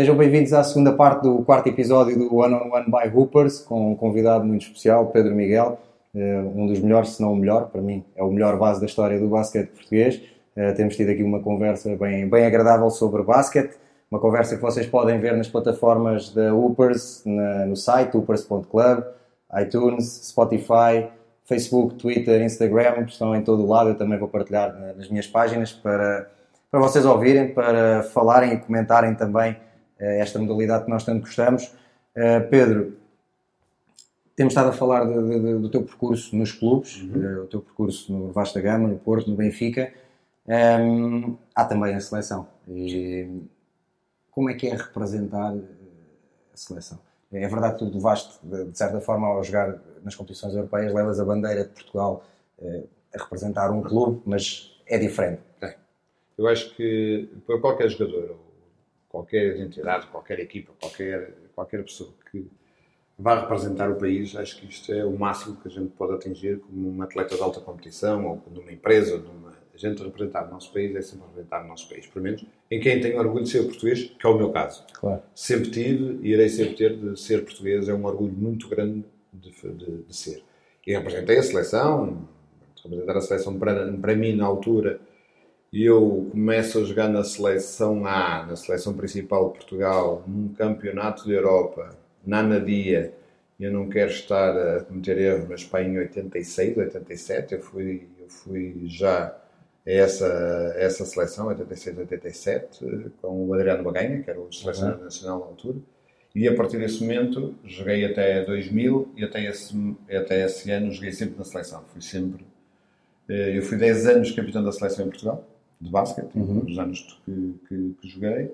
Sejam bem-vindos à segunda parte do quarto episódio do One on One by Hoopers, com um convidado muito especial, Pedro Miguel, eh, um dos melhores, se não o melhor, para mim é o melhor base da história do basquete português. Eh, temos tido aqui uma conversa bem, bem agradável sobre basquete, uma conversa que vocês podem ver nas plataformas da Hoopers, na, no site hoopers.club, iTunes, Spotify, Facebook, Twitter, Instagram, estão em todo o lado. Eu também vou partilhar nas minhas páginas para, para vocês ouvirem, para falarem e comentarem também eh, esta modalidade que nós tanto gostamos. Eh, Pedro, temos estado a falar de, de, do teu percurso nos clubes, uhum. Eh, o teu percurso no Vasta Gama, no Porto, no Benfica. Um, ehm, há também a seleção. E como é que é representar a seleção? É verdade que tu levaste, de certa forma, ao jogar nas competições europeias, levas a bandeira de Portugal eh, a representar um clube, mas é diferente. É. Eu acho que para qualquer jogador, qualquer entidade, qualquer equipa, qualquer, qualquer pessoa que vá representar o país, acho que isto é o máximo que a gente pode atingir como um atleta de alta competição ou numa empresa, numa gente representar o nosso país é sempre representar o nosso país. Pelo menos em quem tem orgulho de ser português, que é o meu caso. Claro. Sempre tive e irei sempre ter de ser português. É um orgulho muito grande de, de, de ser. E representei a seleção, representar a seleção para, para mim na altura. E eu começo a jogar na seleção A, na seleção principal de Portugal, num campeonato de Europa, na Nadia. Eu não quero estar a cometer erros, mas para em 86, 87, eu fui, eu fui já essa, essa seleção, 86, 87, com o Adriano Baganha, que era o selecionador uhum. nacional na altura. E a partir desse momento, joguei até 2000 e até esse, até esse ano joguei sempre na seleção. Fui sempre. Eh, eu fui 10 anos capitão da seleção em Portugal, de basquete, uhum. nos anos que, que, que joguei.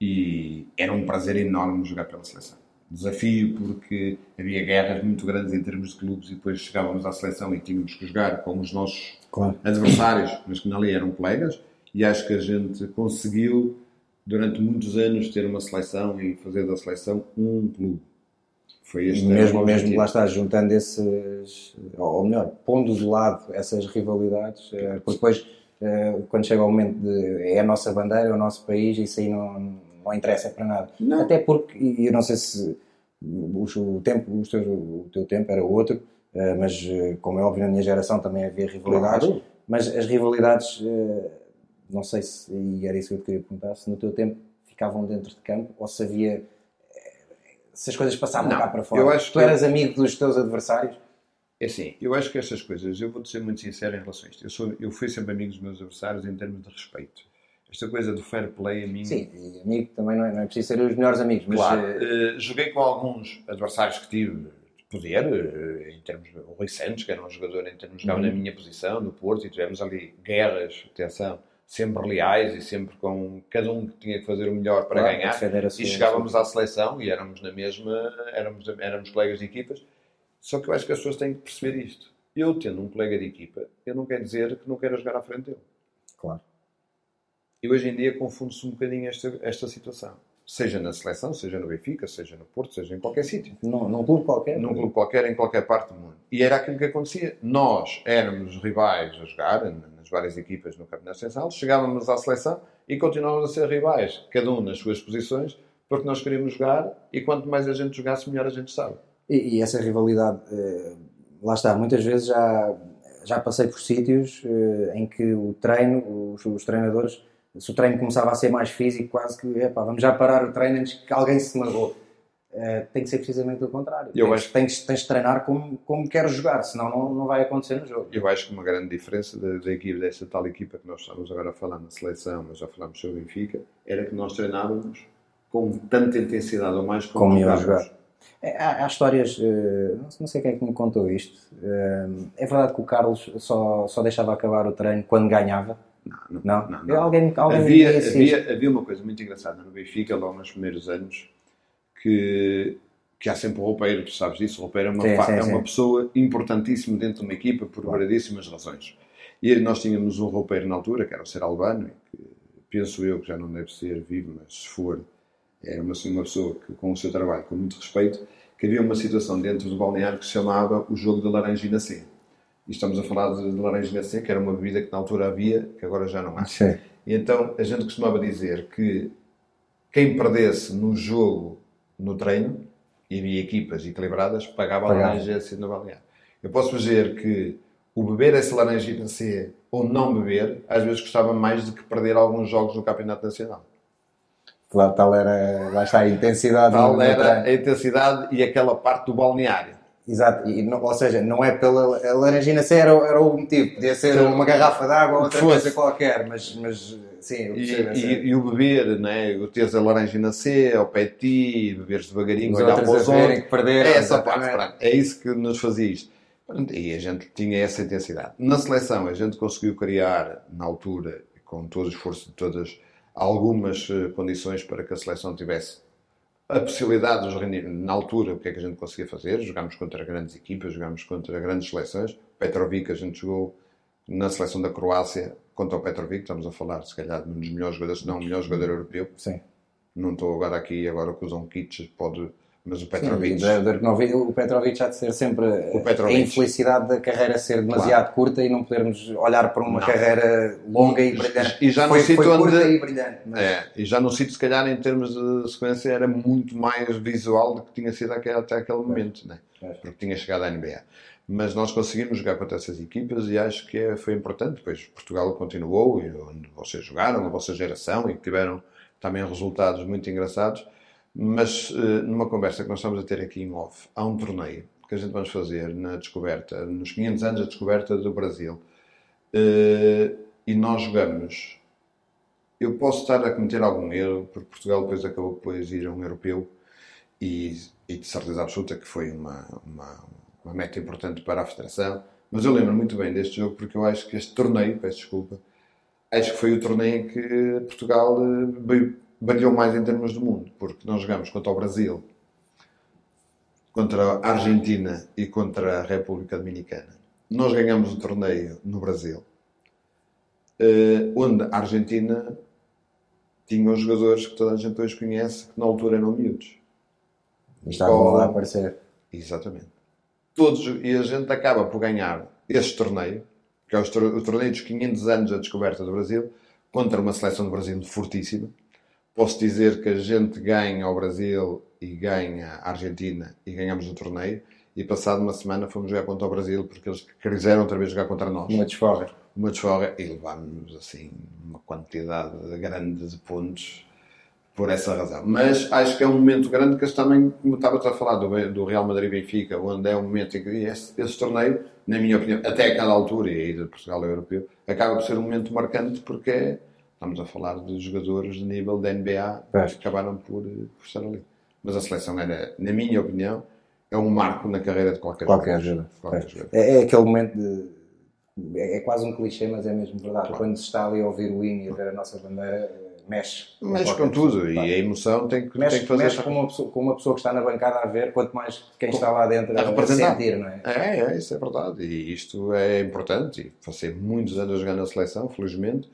E era um prazer enorme jogar pela seleção desafio porque havia guerras muito grandes em termos de clubes e depois chegávamos à seleção e tínhamos que jogar com os nossos claro. adversários, mas que ali eram colegas e acho que a gente conseguiu durante muitos anos ter uma seleção e fazer da seleção um clube. Foi este mesmo, mesmo lá está, juntando esses, ou melhor, pondo de lado essas rivalidades, eh, porque depois, quando chega o momento de é a nossa bandeira, é o nosso país, isso aí não, não interessa para nada. Não. Até porque, e eu não sei se o, tempo, o, teu, o teu tempo era outro, eh, mas eh, como é óbvio na minha geração também havia rivalidades, claro. mas as rivalidades, eh, não sei se, e era isso que eu te queria perguntar, se no teu tempo ficavam dentro de campo ou se havia se as coisas passavam não, cá para fora. Eu acho tu eras eu... amigo dos teus adversários? É assim, eu acho que estas coisas, eu vou-te ser muito sincero em relação a isto. Eu, sou, eu fui sempre amigo dos meus adversários em termos de respeito esta coisa do fair play a mim. Sim, e amigo também não é, não é preciso ser os melhores amigos, mas. Claro, uh, joguei com alguns adversários que tive de poder, uh, em termos. O Rui Santos, que era um jogador em termos. uhum. na minha posição, no Porto, e tivemos ali guerras, atenção, sempre leais e sempre com cada um que tinha que fazer o melhor para claro, ganhar. E chegávamos à seleção e éramos na mesma. Éramos, éramos colegas de equipas. Só que eu acho que as pessoas têm que perceber isto. Eu, tendo um colega de equipa, eu não quero dizer que não quero jogar à frente dele. Claro. E hoje em dia confunde-se um bocadinho esta, esta situação. Seja na seleção, seja no Benfica, seja no Porto, seja em qualquer sítio. Num, num clube qualquer. Num clube qualquer, em qualquer parte do mundo. E era aquilo que acontecia. Nós éramos rivais a jogar nas várias equipas no Campeonato Central, chegávamos à seleção e continuávamos a ser rivais, cada um nas suas posições, porque nós queríamos jogar e quanto mais a gente jogasse, melhor a gente sabe. E, e essa rivalidade, eh, lá está, muitas vezes já, já passei por sítios eh, em que o treino, os, os treinadores se o treino começava a ser mais físico, quase que, epá, vamos já parar o treino antes que alguém se magoe. Uh, tem que ser precisamente o contrário. Eu tens, acho... tens, tens de treinar como, como queres jogar, senão não, não vai acontecer no jogo. Eu acho que uma grande diferença da, da equipe, dessa tal equipa que nós estamos agora a falar na seleção, mas já falamos sobre o Benfica, era que nós treinávamos com tanta intensidade ou mais como, como jogar. É, há, há, histórias, uh, não sei quem é que me contou isto. Uh, é verdade que o Carlos só, só deixava acabar o treino quando ganhava. Não, não, não, não. Alguém, alguém havia, havia, havia uma coisa muito engraçada no Benfica, logo nos primeiros anos, que, que há sempre o roupeiro, tu sabes disso, o roupeiro é uma, sim, sim, é uma pessoa importantíssima dentro de uma equipa por claro. variedíssimas razões. E nós tínhamos um roupeiro na altura, que era o Ser Albano, que penso eu que já não deve ser vivo, mas se for, era uma, uma pessoa que, com o seu trabalho, com muito respeito, que havia uma situação dentro do balneário que se chamava o jogo da laranjina C e estamos a falar de, laranja glacê, que era uma bebida que na altura havia, que agora já não há. Sim. E então a gente costumava dizer que quem perdesse no jogo, no treino, e havia equipas equilibradas, pagava a Pagava. laranja C no balneário. Eu posso dizer que o beber essa laranjina C ou não beber, às vezes gostava mais do que perder alguns jogos no Campeonato Nacional. Lá, tal era, lá está a intensidade. Tal era a intensidade e aquela parte do balneário. Exato, e não- ou seja, não é pela. A laranjina C era, era o motivo, podia ser uma garrafa de água ou outra Fosse. coisa qualquer, mas, mas sim, E, e- e o beber, né? o teres a laranjina C ao pé de ti, beberes devagarinho, Os olhar para os outros. que perderam, É essa parte, pronto. é isso que nos fazia isto. E a gente tinha essa intensidade. Na seleção, a gente conseguiu criar, na altura, com todo o esforço de todas, algumas eh, condições para que a seleção tivesse a possibilidade de nos reunir. Na altura, o que é que a gente conseguia fazer? Jogámos contra grandes equipas, jogámos contra grandes seleções. Petrovic, a gente jogou na seleção da Croácia contra o Petrovic. Estamos a falar, se calhar, de um dos melhores jogadores, se não o melhor jogador europeu. Sim. Não estou agora aqui, agora com o Zonkic, pode... Mas o Sim, Petrovic... o Darkonovic- o Petrovic há de ser sempre a infelicidade da carreira ser demasiado curta e não podermos olhar para uma Não. carreira longa e brilhante. E já no foi, sítio foi curta onde- e brilhante. mas- É, e já no sítio, se calhar, em termos de sequência, era muito mais visual do que tinha sido até, até aquele momento, né? Pois. porque tinha chegado à NBA. Mas nós conseguimos jogar contra essas equipas e acho que é- foi importante. Depois Portugal continuou, e onde vocês jogaram, a vossa geração, e que tiveram também resultados muito engraçados. Mas eh, numa conversa que nós estamos a ter aqui em off, há um torneio que a gente vamos fazer na descoberta, nos 500 anos da descoberta do Brasil. Eh, e nós jogamos eu posso estar a cometer algum erro, porque Portugal depois acabou depois de ir a um europeu e, e de certeza absoluta que foi uma, uma, uma meta importante para a Federação. Mas eu lembro muito bem deste jogo porque eu acho que este torneio, peço desculpa, acho que foi o torneio em que Portugal eh, veio- brilhou mais em termos do mundo, porque nós jogamos contra o Brasil, contra a Argentina e contra a República Dominicana. Nós ganhamos o torneio no Brasil, eh, onde a Argentina tinha os jogadores que toda a gente hoje conhece, que na altura eram miúdos. Estavam lá a aparecer. Exatamente. Todos, e a gente acaba por ganhar este torneio, que é o torneio dos 500 anos da descoberta do Brasil, contra uma seleção do Brasil fortíssima. Posso dizer que a gente ganha ao Brasil e ganha a Argentina e ganhamos o torneio. E passado uma semana fomos jogar contra o Brasil porque eles quiseram outra vez jogar contra nós Uma desforra. uma desforra e levámos assim uma quantidade grande de pontos por essa razão. Mas acho que é um momento grande que também, como estava a falar do, do Real Madrid e Benfica, onde é um momento em que esse, esse torneio, na minha opinião, até aquela altura, e aí de Portugal é europeu, acaba por ser um momento marcante porque é- estamos a falar de jogadores de nível da NBA que acabaram por, eh, por estar ali. Mas a seleção era, na minha opinião, é um marco na carreira de qualquer, Qualquer jogador. Qualquer Pois. jogador. É, é aquele momento de. É, é quase um clichê, mas é mesmo verdade. Claro. Quando se está ali a ouvir o hino e a ver a nossa bandeira, eh, mexe. Mexe qualquer com tudo e a emoção tem que, tem Mexe, que fazer mexe com, uma pessoa, com uma pessoa que está na bancada a ver, quanto mais quem está lá dentro A a, representar. sentir, não é? É, é, isso é verdade. E isto é importante. E passei muitos anos a jogar na seleção, felizmente,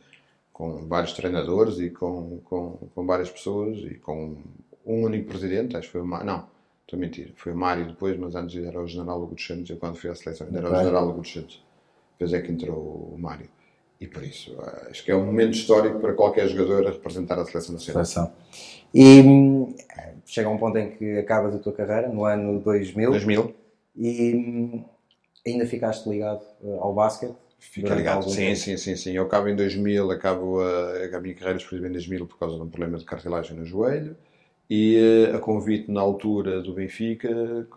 com vários treinadores e com, com, com várias pessoas e com um único presidente. Acho que foi o Mário. Não, estou a mentir. Foi o Mário depois, mas antes era o General Hugo dos Santos. Eu, quando fui à seleção, ainda era o. General Hugo dos Santos. Depois é que entrou o Mário. E por isso, acho que é um momento histórico para qualquer jogador a representar a seleção nacional. Seleção. E chega um ponto em que acabas a tua carreira, no ano 2000, 2000, e hum, ainda ficaste ligado eh, ao basquete. Fica ligado. Sim, sim, sim, sim. Eu acabo em 2000, acabo a, a minha carreira esportiva em 2000 por causa de um problema de cartilagem no joelho. E eh, a convite na altura do Benfica,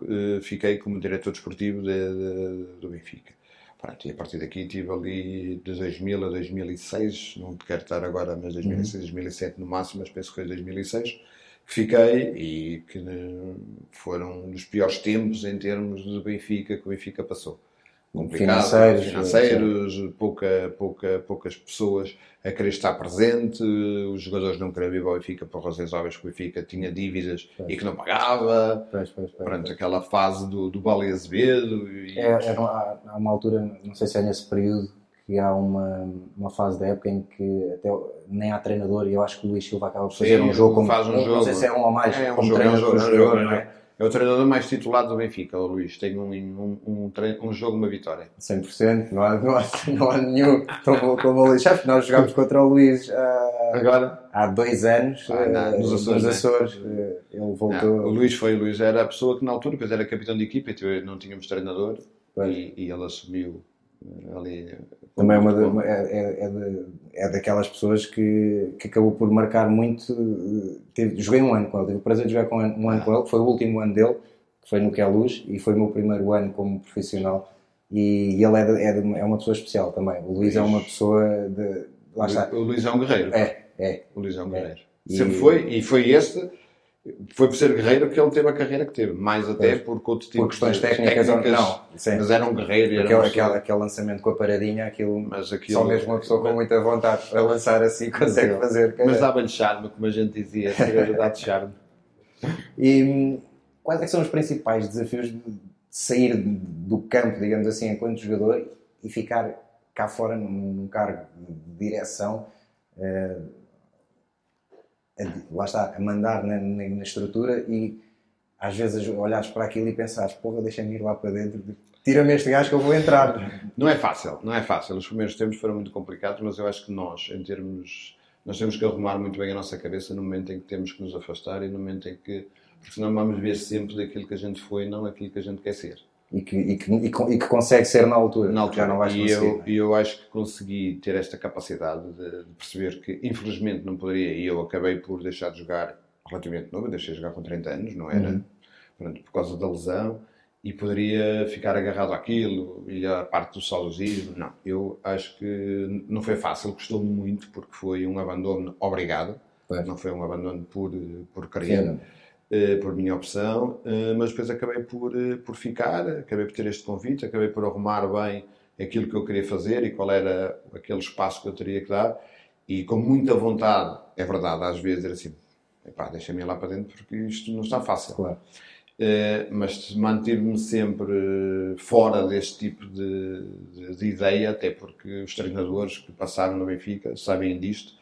eh, fiquei como diretor desportivo de- de- do Benfica. Pronto, e a partir daqui estive ali de 2000 a 2006, não quero estar agora, mas 2006, 2007 no máximo, mas penso que foi 2006, que fiquei e que eh, foram um dos piores tempos em termos de Benfica que o Benfica passou. Financeiros, financeiros, pouca, pouca, poucas pessoas a querer estar presente, os jogadores não queriam vir ao Benfica por razões óbvias que o Benfica tinha dívidas e que não pagava. Pois, pois, pois. Pronto, aquela fase do, do Bale Azevedo. E, É, era- há, há uma altura, não sei se é nesse período, que há uma, uma fase da época em que até nem há treinador e eu acho que o Luís Silva acaba por fazer Sim, um jogo como faz um não jogo. sei se é um ou mais É um como jogo, é treinador é um jogo, não é um é? O treinador mais titulado do Benfica, o Luís. Tem um, um, um, um jogo, uma vitória. 100%, não há, não há, não há nenhum. Estou como o Luís. Nós jogámos contra o Luís uh, Agora? há dois anos ah, não, nos Açores. Nos Açores né? Ele voltou. Não, o Luís foi, o Luís era a pessoa que na altura, depois era capitão de equipa, e não tínhamos treinador e, e ele assumiu ali. Também é, uma é, é, é, de, é, daquelas pessoas que, que acabou por marcar muito. Teve, joguei um ano com ele, tive o prazer de jogar com, um ano ah. com ele, foi o último ano dele, que foi no Que é Luz, e foi o meu primeiro ano como profissional. E, e ele é, de, é, de, é, uma pessoa especial também. O Luís é uma pessoa de. Lá está. O Luís é um guerreiro. É, é. O Luís é um guerreiro. Sempre foi, e foi este foi por ser guerreiro que ele teve a carreira que teve, mais até pois. por outro tipo por questões técnicas, técnicas não, sim. mas era um guerreiro. Aquele, era aquele, aquele, lançamento com a paradinha, aquilo, mas aquilo, só mesmo uma pessoa com muita vontade para lançar assim consegue mas, fazer. Mas dava-lhe charme, como a gente dizia, dá de charme. E quais é são os principais desafios de sair do campo, digamos assim, enquanto jogador e ficar cá fora num, num cargo de direção? Uh, lá está, a mandar na, na, na, estrutura e às vezes olhares para aquilo e pensares, porra, deixa-me ir lá para dentro, tira-me este gajo que eu vou entrar. Não é fácil, não é fácil. Os primeiros tempos foram muito complicados, mas eu acho que nós, em termos. Nós temos que arrumar muito bem a nossa cabeça no momento em que temos que nos afastar e no momento em que. Porque senão vamos ver sempre daquilo que a gente foi, não aquilo que a gente quer ser e que, e que, e que, consegue ser na altura. Na altura. Já não vais e eu, é? eu acho que consegui ter esta capacidade de, de, perceber que, infelizmente, não poderia. E eu acabei por deixar de jogar relativamente novo. Eu deixei de jogar com 30 anos, não era? Uhum. Pronto, por causa da lesão. E poderia ficar agarrado àquilo e à parte do saudosismo. Não. Eu acho que não foi fácil, custou-me muito, porque foi um abandono obrigado. Não foi um abandono por, por querer. Uh, por minha opção, uh, mas depois acabei por, uh, por ficar, acabei por ter este convite, acabei por arrumar bem aquilo que eu queria fazer e qual era aquele espaço que eu teria que dar e com muita vontade, é verdade, às vezes era assim, deixa-me ir lá para dentro porque isto não está fácil. Claro. mas manter-me sempre fora deste tipo de, de, de ideia, até porque os treinadores que passaram no Benfica sabem disto,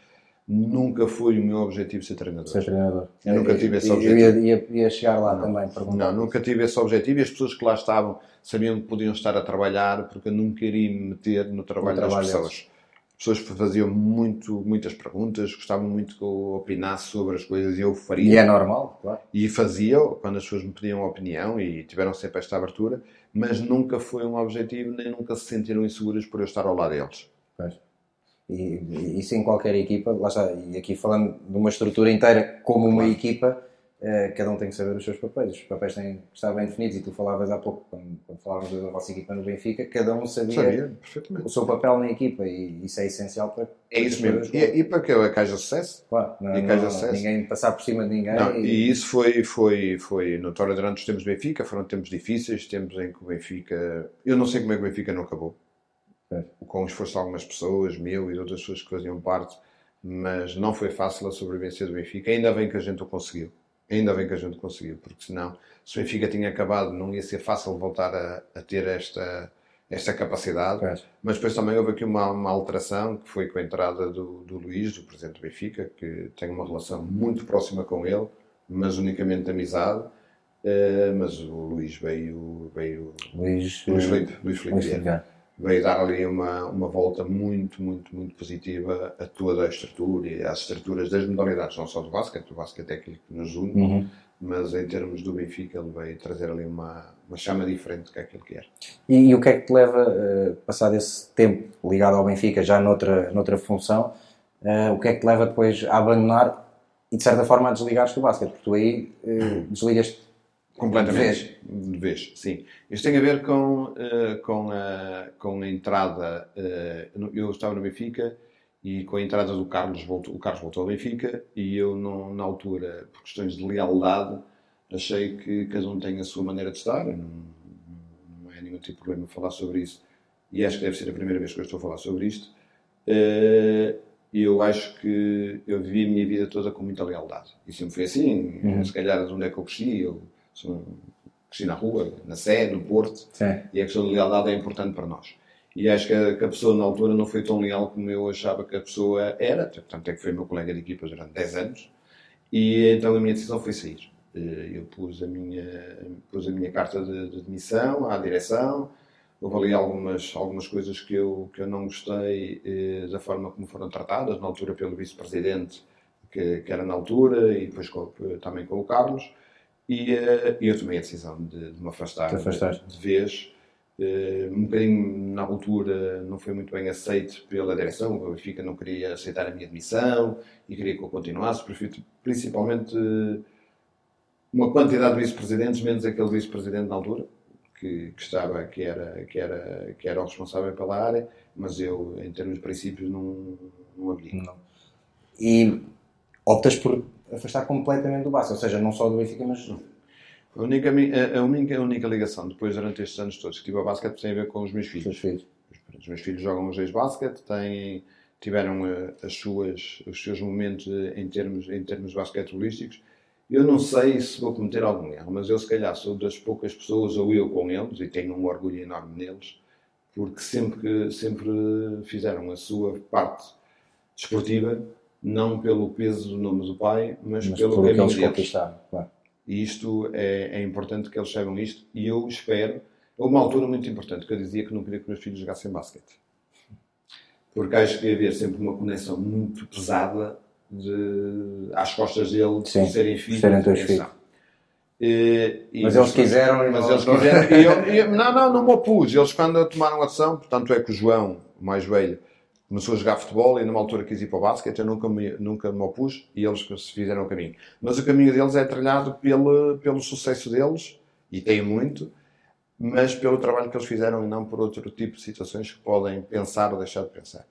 nunca foi o meu objetivo ser treinador. Ser treinador. Eu nunca tive esse objetivo. Eu ia, ia, ia chegar lá não, também. Não, nunca tive esse objetivo e as pessoas que lá estavam sabiam que podiam estar a trabalhar porque eu nunca iria me meter no trabalho, no trabalho das pessoas. As pessoas faziam muito, muitas perguntas, gostavam muito que eu opinasse sobre as coisas e eu faria. E é normal, claro. E fazia quando as pessoas me pediam opinião e tiveram sempre esta abertura, mas nunca foi um objetivo, nem nunca se sentiram inseguras por eu estar ao lado deles. Pois. E isso em qualquer equipa, lá está, e aqui falando de uma estrutura inteira como uma equipa, eh, cada um tem que saber os seus papéis. Os papéis têm que estar bem definidos. E tu falavas há pouco, quando, quando falávamos da vossa equipa no Benfica, cada um sabia, sabia o seu papel na equipa e isso é essencial para. É isso mesmo. E, e para que a Caixa de Sucesso? Claro, não, Caixa sucesso. ninguém passar por cima de ninguém. Não, e... e... isso foi, foi, foi notório durante os tempos do Benfica. Foram tempos difíceis, tempos em que o Benfica. Eu não sei como é que o Benfica não acabou com o esforço de algumas pessoas, meu e de outras pessoas que faziam parte, mas não foi fácil a sobrevivência do Benfica. Ainda bem que a gente o conseguiu. Ainda bem que a gente conseguiu, porque senão, se o Benfica tinha acabado, não ia ser fácil voltar a, a ter esta, esta capacidade. É. Mas depois também houve aqui uma, uma alteração, que foi com a entrada do, do Luís, do presidente do Benfica, que tem uma relação muito próxima com ele, mas unicamente de amizade. Uh, mas o Luís veio. veio Luís, Luís Felipe. Luís Felipe, Luís Felipe veio dar ali uma, uma volta muito, muito, muito positiva a toda a estrutura e às estruturas das modalidades, não só do basquete, o basquete é aquilo que nos une, uhum. mas em termos do Benfica ele veio trazer ali uma, uma chama diferente do que é aquilo que era. E, e o que é que te leva, uh, passado esse tempo ligado ao Benfica, já noutra, noutra função, uh, o que é que te leva depois a abandonar e de certa forma a desligares do basquete? Porque tu aí uh, desligas Completamente. De vez, sim. Isto tem a ver com, uh, com, a, com a entrada. Uh, eu estava no Benfica e com a entrada do Carlos, voltou, o Carlos voltou ao Benfica e eu, não, na altura, por questões de lealdade, achei que cada um tem a sua maneira de estar. Não, não é nenhum tipo de problema falar sobre isso. E acho que deve ser a primeira vez que eu estou a falar sobre isto. E eu acho que eu vivi a minha vida toda com muita lealdade. E sempre foi assim. Uhum. Se calhar de onde é que eu cresci, eu cresci na rua, na Sé, no Porto, Sim. e a questão da lealdade é importante para nós. E acho que a, que a, pessoa na altura não foi tão leal como eu achava que a pessoa era, portanto é que foi meu colega de equipa durante 10 anos, e então a minha decisão foi sair. Eu pus a minha, pus a minha carta de, de demissão à direção, houve ali algumas, algumas coisas que eu, que eu não gostei eh, da forma como foram tratadas, na altura pelo vice-presidente, que, que, era na altura, e depois com, também com o Carlos, e eh, eu tomei a decisão de, de me afastar de, de, vez. Eh, um bocadinho na altura não foi muito bem aceito pela direção, o Benfica não queria aceitar a minha demissão e queria que eu continuasse, principalmente uma quantidade de vice-presidentes, menos aquele vice-presidente na altura, que, que, estava, que era, que, era, que era o responsável pela área, mas eu, em termos de princípios, não, não havia. Não. E optas por afastar completamente do Barça, ou seja, não só do Benfica, mas... A única, a, única, a única ligação, depois, durante estes anos todos, que tive ao basquete tem a ver com os meus filhos. Os, filhos. os meus filhos jogam os dois basquete, têm, tiveram eh, as suas, os seus momentos em termos, em termos basquetebolísticos, eu não sei se vou cometer algum erro, mas eu se calhar sou das poucas pessoas, ou eu com eles, e tenho um orgulho enorme neles, porque sempre, sempre fizeram a sua parte desportiva, não pelo peso do nome do pai, mas, mas pelo caminho que deles. Claro. E isto é, é, importante que eles saibam isto, e eu espero. Houve uma altura muito importante que eu dizia que não queria que meus filhos jogassem basquete. Porque acho que ia haver sempre uma conexão muito pesada de, às costas dele de Sim, serem filhos. Serem teus filhos. E, e mas eles quiseram mas eles quiseram eu, e, não, não, não me opus eles quando tomaram a ação portanto é que o João, o mais velho começou a jogar futebol e numa altura quis ir para o basquete eu nunca me, nunca me opus e eles se fizeram o caminho mas o caminho deles é trilhado pelo, pelo sucesso deles e tem muito mas pelo trabalho que eles fizeram e não por outro tipo de situações que podem pensar ou deixar de pensar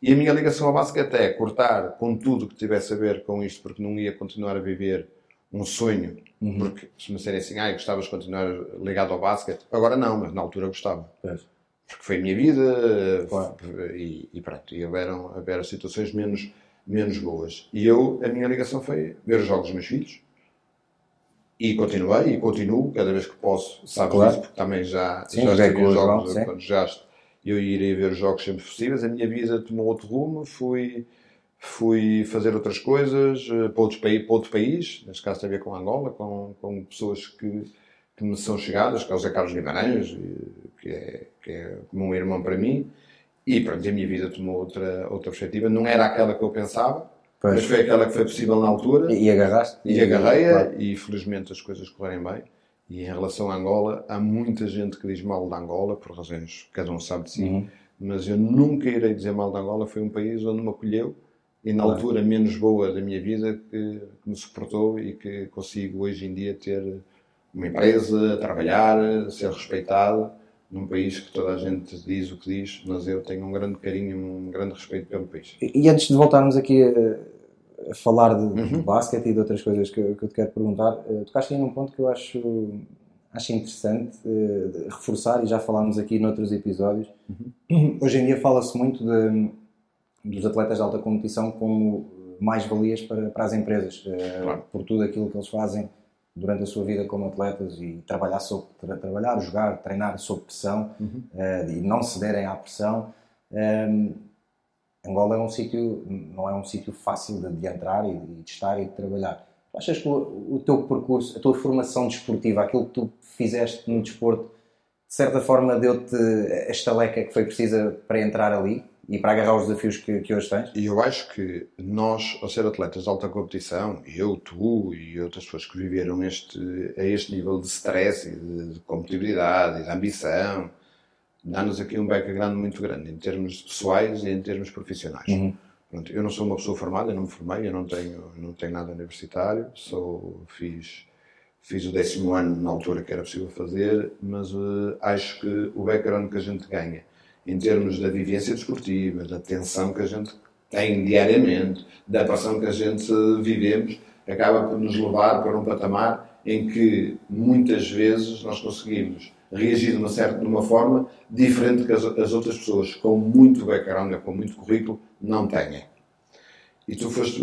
e a minha ligação ao basquete é cortar com tudo que tivesse a ver com isto, porque não ia continuar a viver um sonho. Uhum. Porque se me disserem assim, ah, gostavas de continuar ligado ao basquete, agora não, mas na altura gostava. É. Porque foi a minha vida claro. e, e pronto. E houveram, houveram situações menos, menos boas. E eu, a minha ligação foi ver os jogos dos meus filhos. E continuei e continuo cada vez que posso, sabes claro. isso, porque também já, sim, já estive os jogos, quando já eu irei ver jogos sempre possíveis. A minha vida tomou outro rumo, fui, fui fazer outras coisas uh, para, outros, para outro país, neste caso tem a ver com Angola, com, com pessoas que, que me são chegadas, que é o Zé Carlos Guimarães, que é, que é como um irmão para mim. E pronto, a minha vida tomou outra, outra perspectiva. Não era aquela que eu pensava, pois. mas foi aquela que foi possível na altura. E, e agarraste? E, e agarrei-a, claro. e felizmente as coisas correm bem. E em relação a Angola, há muita gente que diz mal de Angola, por razões que cada um sabe de si, uhum. mas eu nunca irei dizer mal de Angola. Foi um país onde me acolheu e na altura menos boa da minha vida que, que, me suportou e que consigo hoje em dia ter uma empresa, trabalhar, ser respeitado num país que toda a gente diz o que diz, mas eu tenho um grande carinho, um grande respeito pelo país. E, antes de voltarmos aqui a a falar de, uhum. de basquete e de outras coisas que, que eu te quero perguntar, uh, tocaste aí num ponto que eu acho, acho interessante uh, reforçar, e já falámos aqui noutros episódios. Uhum. Hoje em dia fala-se muito de, dos atletas de alta competição como mais-valias para, para as empresas, uh, claro. por tudo aquilo que eles fazem durante a sua vida como atletas e trabalhar, sob, tra trabalhar jogar, treinar sob pressão uhum. e não cederem à pressão. Angola é um sítio, não é um sítio fácil de, de entrar e de, de, estar e de trabalhar. Achas que o, o, teu percurso, a tua formação desportiva, aquilo que tu fizeste no desporto, de certa forma deu-te a estaleca que foi precisa para entrar ali e para agarrar os desafios que, que hoje tens? E eu acho que nós, ao ser atletas de alta competição, eu, tu e outras pessoas que viveram este, a este nível de stress e de, de competitividade e de ambição, dá-nos aqui um background muito grande, em termos pessoais e em termos profissionais. Uhum. Pronto, eu não sou uma pessoa formada, eu não me formei, eu não tenho, não tenho nada universitário, sou, fiz, fiz o décimo ano na altura que era possível fazer, mas uh, acho que o background que a gente ganha, em termos da vivência desportiva, da tensão que a gente tem diariamente, da pressão que a gente vivemos, acaba por nos levar para um patamar em que muitas vezes nós conseguimos reagir de uma, certa, de uma forma diferente que as, as outras pessoas com muito background, com muito currículo, não têm. E tu foste,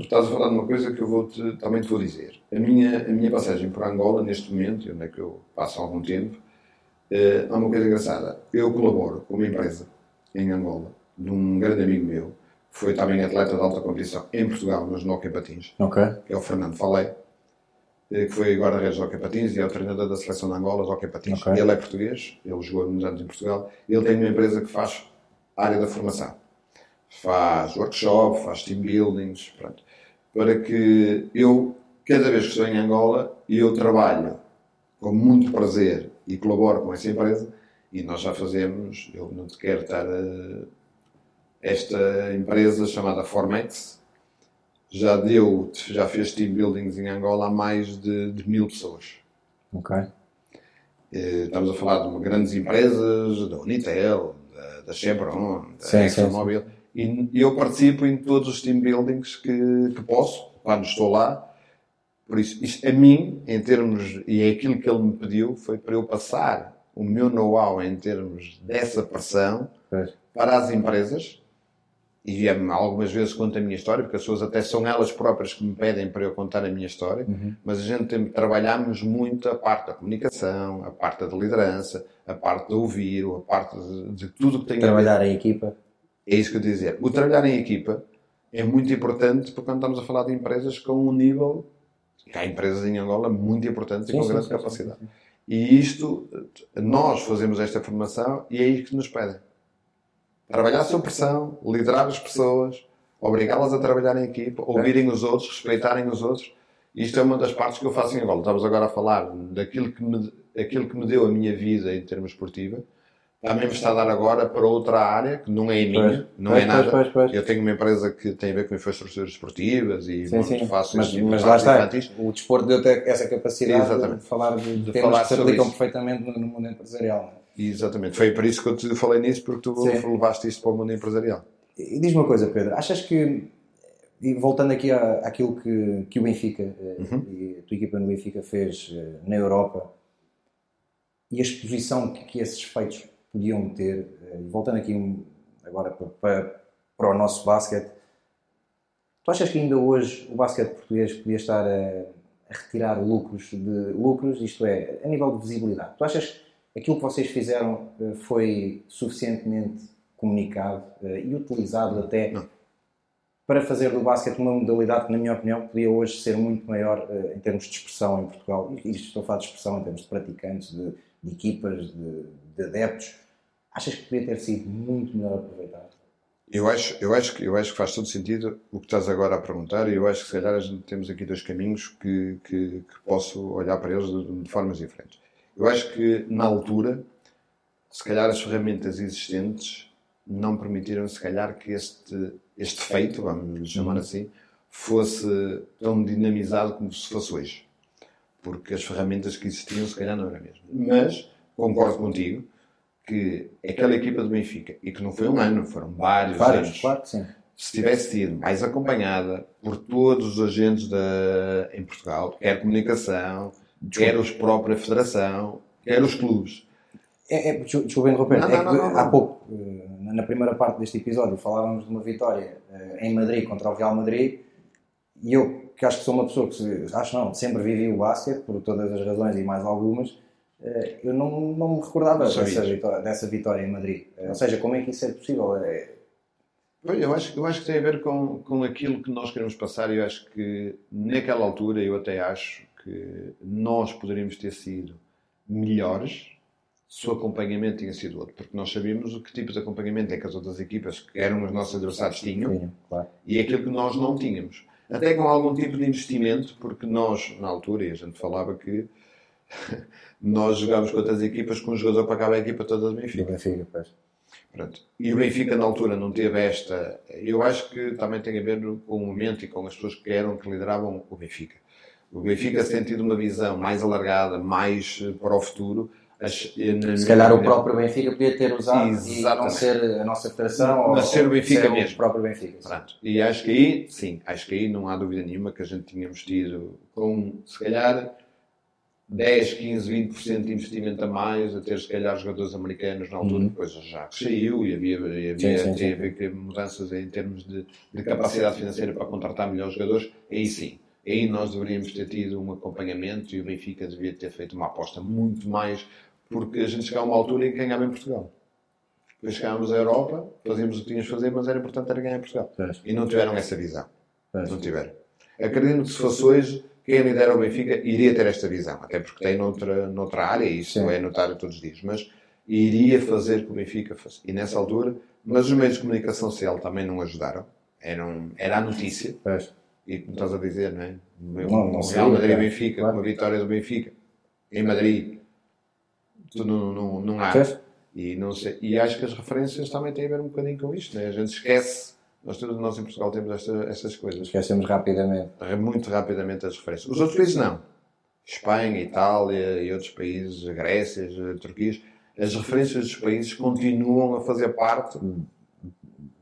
estás a falar de uma coisa que eu vou -te, também te vou dizer. A minha, a minha passagem por Angola, neste momento, onde é que eu passo algum tempo, é uma coisa engraçada. Eu colaboro com uma empresa em Angola, de um grande amigo meu, que foi também atleta de alta competição em Portugal, mas não em Patins, okay. que é o Fernando Falé. eh, que foi guarda-redes do Hockey Patins e é o treinador da seleção de Angola do Hockey Patins. Ok. Ele é português, ele jogou há muitos anos em Portugal. Ele tem uma empresa que faz área da formação. Faz workshop, faz team buildings, pronto. Para que eu, cada vez que estou em Angola, eu trabalho com muito prazer e colaboro com essa empresa e nós já fazemos, eu não te quero estar a, esta empresa chamada Formex já deu, já fez team buildings em Angola a mais de, de mil pessoas. Ok. Eh, Estamos a falar de grandes empresas, da Unitel, da, da Chevron, da Sim, sim, ExxonMobil. E eu participo em todos os team buildings que, que posso, quando estou lá. Por isso, isto, a mim, em termos, e é aquilo que ele me pediu, foi para eu passar o meu know-how em termos dessa pressão Pois. para as empresas e é, algumas vezes conto a minha história, porque as pessoas até são elas próprias que me pedem para eu contar a minha história, mas a gente tem, trabalhamos muito a parte da comunicação, a parte da liderança, a parte de ouvir, a parte de, de tudo que tem a ver. Trabalhar em equipa. É isso que eu dizer. O trabalhar em equipa é muito importante porque quando estamos a falar de empresas com um nível. Há empresas em Angola muito importantes e com sim, grande sim, capacidade. E isto, nós fazemos esta formação e é isso que nos pedem. Trabalhar sob pressão, liderar as pessoas, obrigá-las a trabalhar em equipa, ouvirem os outros, respeitarem os outros. Isto é uma das partes que eu faço em Angola. Estamos agora a falar daquilo que me, aquilo que me deu a minha vida em termos esportiva. Também me está a dar agora para outra área, que não é a minha, Pois, não pois, é nada. pois. Eu tenho uma empresa que tem a ver com infraestruturas esportivas e Sim, sim. faço Mas, tipo mas lá está. infantis. O desporto deu-te essa capacidade Exatamente. de falar de, De temas falar que se aplicam isso. perfeitamente no, no mundo empresarial. é? Exatamente. Foi por isso que eu te falei nisso, porque tu Sim. levaste isto para o mundo empresarial. E diz-me uma coisa, Pedro, achas que, e voltando aqui à, àquilo que, que o Benfica eh, Uhum. e a tua equipa no Benfica fez eh, na Europa e a exposição que, que esses feitos podiam ter, eh, e voltando aqui um- agora para, para, para o nosso basquete, tu achas que ainda hoje o basquete português podia estar a, a retirar lucros de lucros, isto é, a nível de visibilidade? Tu achas que aquilo que vocês fizeram eh, foi suficientemente comunicado eh, e utilizado até Não. para fazer do basquete uma modalidade que, na minha opinião, podia hoje ser muito maior em termos de expressão em Portugal. E isto estou a falar de expressão em termos de praticantes, de, de equipas, de, de adeptos. Achas que podia ter sido muito melhor aproveitado? Eu acho, eu, acho que, eu acho que faz todo sentido o que estás agora a perguntar e eu acho que se calhar temos aqui dois caminhos que, que, que posso olhar para eles de, de formas diferentes. Eu acho que na altura, se calhar as ferramentas existentes não permitiram se calhar que este, este feito, vamos chamar assim, fosse tão dinamizado como se fosse hoje. Porque as ferramentas que existiam se calhar não eram mesmo. Mas concordo contigo que aquela equipa do Benfica, e que não foi um ano, foram vários, Vários, anos, claro que sim. se tivesse sido mais acompanhada por todos os agentes da, em Portugal, quer comunicação, quer os própria federação, quer os clubes. É, é, desculpa desculpa interromper. Não, é não, que não, não, há não. pouco, eh, na primeira parte deste episódio, falávamos de uma vitória eh, em Madrid contra o Real Madrid e eu, que acho que sou uma pessoa que, acho não, sempre vivi o basquete, por todas as razões e mais algumas, eu não, não me recordava Não dessa vitória, dessa vitória em Madrid. Eh, Ou seja, como é que isso é possível? É, Eu acho, eu acho que tem a ver com, com aquilo que nós queremos passar e eu acho que naquela altura eu até acho que nós poderíamos ter sido melhores se o acompanhamento tinha sido outro, porque nós sabíamos o que tipo de acompanhamento é que as outras equipas, que eram os nossos adversários, tinham claro. e aquilo que nós não tínhamos. Até com algum tipo de investimento, porque nós, na altura, e a gente falava que nós jogávamos com outras equipas com um jogador para cada equipa toda do Do Benfica. Benfica, pois. Pronto. E o Benfica, na altura, não teve esta. Eu acho que também tem a ver com o momento e com as pessoas que eram, que lideravam o Benfica. O Benfica tem tido uma visão mais alargada, mais eh, para o futuro. As- eh, na Se calhar o próprio Benfica podia ter usado e não ser a nossa federação Mas ou ser o Benfica ser mesmo. o próprio Benfica. Pronto. E acho que aí, sim, acho que aí não há dúvida nenhuma que a gente tínhamos tido com, se calhar, 10, 15, 20% de investimento a mais, a ter, se calhar, jogadores americanos na altura, Uhum. depois já saiu e havia, e havia Sim, sim, sim. mudanças em termos de, de capacidade financeira para contratar melhores jogadores, aí sim. Aí nós deveríamos ter tido um acompanhamento e o Benfica devia ter feito uma aposta muito mais, porque a gente chegava a uma altura em que ganhava em Portugal. Depois chegávamos à Europa, fazíamos o que tínhamos de fazer, mas era importante era ganhar em Portugal. E não tiveram essa visão. Não tiveram. Acredito que se fosse hoje, quem lidera o Benfica iria ter esta visão, até porque tem noutra, noutra área, e isso Sim. é notário todos os dias, mas iria fazer que o Benfica fosse. E nessa altura, mas os meios de comunicação social também não ajudaram. Eram, era a notícia, Pois. e como estás a dizer, não é? Não- não Real Madrid claro. Uma vitória do Benfica em Madrid, tu não, não, não há. E, não sei, e acho que as referências também têm a ver um bocadinho com isto, né? A gente esquece, nós, temos, nós em Portugal temos esta, estas coisas. Esquecemos rapidamente. Muito rapidamente as referências. Os outros países não. Espanha, Itália e outros países, Grécia, Turquia, as referências dos países continuam a fazer parte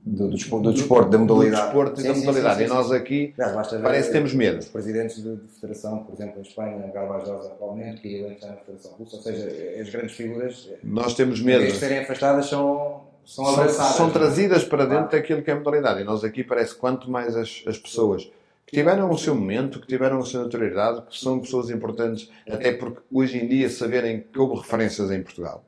Do, do, desporto, do desporto, da modalidade. do desporto e Sim, da sim, sim, modalidade. sim, E nós aqui parece que temos medo. Os presidentes de, de federação, por exemplo, em Espanha, Garbajosa atualmente, que está na Federação Russa, ou seja, as grandes figuras, Nós temos em medo. de serem afastadas, são, são São, abraçadas. são trazidas para dentro Claro. daquilo que é a modalidade. E nós aqui parece que quanto mais as, as pessoas que tiveram o seu momento, que tiveram a sua notoriedade, que são pessoas importantes, até porque hoje em dia saberem que houve referências em Portugal.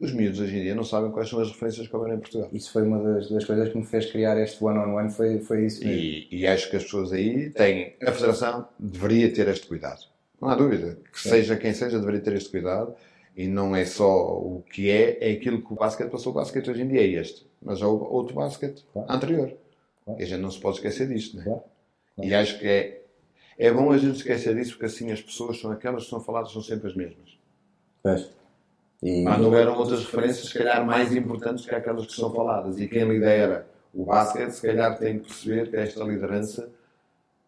Os miúdos hoje em dia não sabem quais são as referências que houveram em Portugal. Isso foi uma das, das coisas que me fez criar este one-on-one, foi, foi isso mesmo. E, e acho que as pessoas aí têm. A Federação deveria ter este cuidado. Não há dúvida. Que seja quem seja, deveria ter este cuidado. E não é só o que é, é aquilo que o basquete passou. O basquete hoje em dia é este. Mas há outro basquete Claro. anterior. Claro. E a gente não se pode esquecer disto. Né? Claro. E acho que é, é bom a gente esquecer disso, porque assim as pessoas são aquelas que são faladas, são sempre as mesmas. Pois. E, Mas não houveram outras referências, se calhar, mais importantes que aquelas que são faladas. E quem lidera o basquete, se calhar, tem que perceber que esta liderança